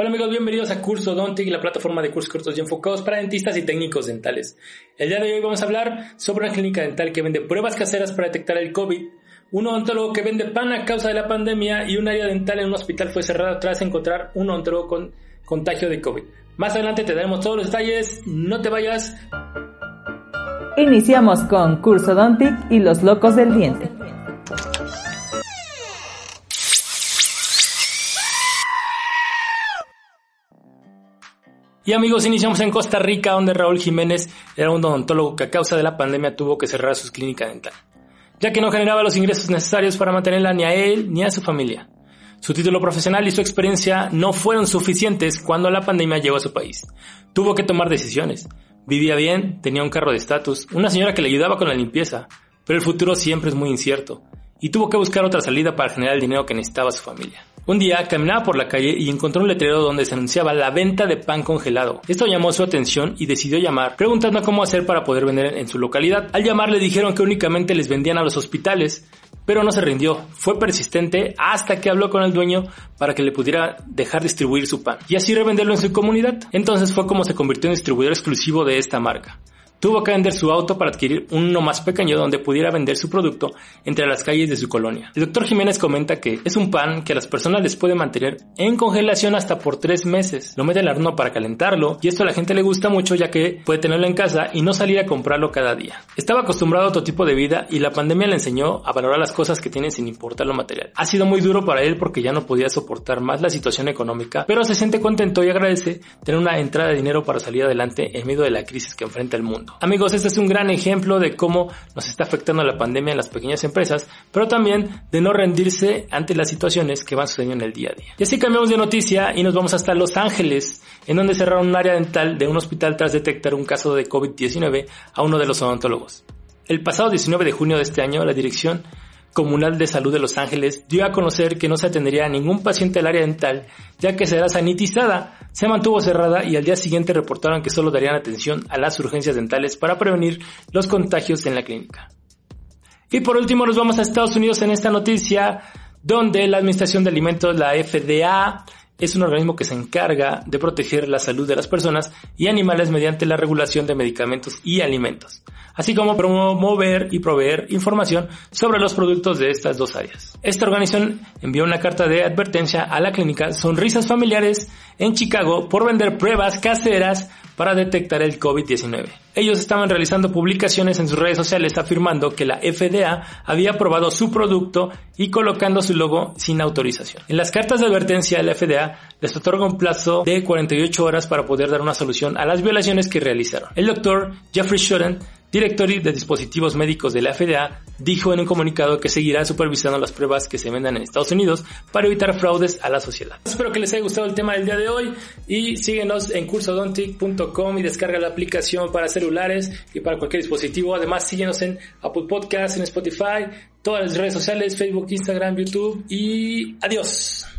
Hola amigos, bienvenidos a Curso Dontic, la plataforma de cursos cortos y enfocados para dentistas y técnicos dentales. El día de hoy vamos a hablar sobre una clínica dental que vende pruebas caseras para detectar el COVID, un odontólogo que vende pan a causa de la pandemia y un área dental en un hospital fue cerrada tras encontrar un odontólogo con contagio de COVID. Más adelante te daremos todos los detalles, no te vayas. Iniciamos con Curso Dontic y los locos del diente. Y amigos, iniciamos en Costa Rica, donde Raúl Jiménez era un odontólogo que a causa de la pandemia tuvo que cerrar su clínica dental, ya que no generaba los ingresos necesarios para mantenerla ni a él ni a su familia. Su título profesional y su experiencia no fueron suficientes cuando la pandemia llegó a su país. Tuvo que tomar decisiones. Vivía bien, tenía un carro de estatus, una señora que le ayudaba con la limpieza, pero el futuro siempre es muy incierto, y tuvo que buscar otra salida para generar el dinero que necesitaba su familia. Un día caminaba por la calle y encontró un letrero donde se anunciaba la venta de pan congelado. Esto llamó su atención y decidió llamar, preguntando cómo hacer para poder vender en su localidad. Al llamar le dijeron que únicamente les vendían a los hospitales, pero no se rindió. Fue persistente hasta que habló con el dueño para que le pudiera dejar distribuir su pan y así revenderlo en su comunidad. Entonces fue como se convirtió en distribuidor exclusivo de esta marca. Tuvo que vender su auto para adquirir uno más pequeño donde pudiera vender su producto entre las calles de su colonia. El doctor Jiménez comenta que es un pan que a las personas les puede mantener en congelación hasta por tres meses. Lo mete al horno para calentarlo y esto a la gente le gusta mucho ya que puede tenerlo en casa y no salir a comprarlo cada día. Estaba acostumbrado a otro tipo de vida y la pandemia le enseñó a valorar las cosas que tiene sin importar lo material. Ha sido muy duro para él porque ya no podía soportar más la situación económica, pero se siente contento y agradece tener una entrada de dinero para salir adelante en medio de la crisis que enfrenta el mundo. Amigos, este es un gran ejemplo de cómo nos está afectando la pandemia en las pequeñas empresas, pero también de no rendirse ante las situaciones que van sucediendo en el día a día. Y así cambiamos de noticia y nos vamos hasta Los Ángeles, en donde cerraron un área dental de un hospital tras detectar un caso de COVID-19 a uno de los odontólogos. El pasado 19 de junio de este año, la dirección Comunal de Salud de Los Ángeles dio a conocer que no se atendería a ningún paciente del área dental, ya que será sanitizada, se mantuvo cerrada y al día siguiente reportaron que solo darían atención a las urgencias dentales para prevenir los contagios en la clínica. Y por último nos vamos a Estados Unidos en esta noticia, donde la Administración de Alimentos, la FDA, es un organismo que se encarga de proteger la salud de las personas y animales mediante la regulación de medicamentos y alimentos, así como promover y proveer información sobre los productos de estas dos áreas. Esta organización envió una carta de advertencia a la clínica Sonrisas Familiares en Chicago por vender pruebas caseras para detectar el COVID-19. Ellos estaban realizando publicaciones en sus redes sociales afirmando que la FDA había aprobado su producto y colocando su logo sin autorización. En las cartas de advertencia, la FDA les otorga un plazo de 48 horas para poder dar una solución a las violaciones que realizaron. El doctor Jeffrey Shorten director de dispositivos médicos de la FDA, dijo en un comunicado que seguirá supervisando las pruebas que se vendan en Estados Unidos para evitar fraudes a la sociedad. Espero que les haya gustado el tema del día de hoy y síguenos en cursodontic.com y descarga la aplicación para celulares y para cualquier dispositivo. Además, síguenos en Apple Podcasts, en Spotify, todas las redes sociales, Facebook, Instagram, YouTube y adiós.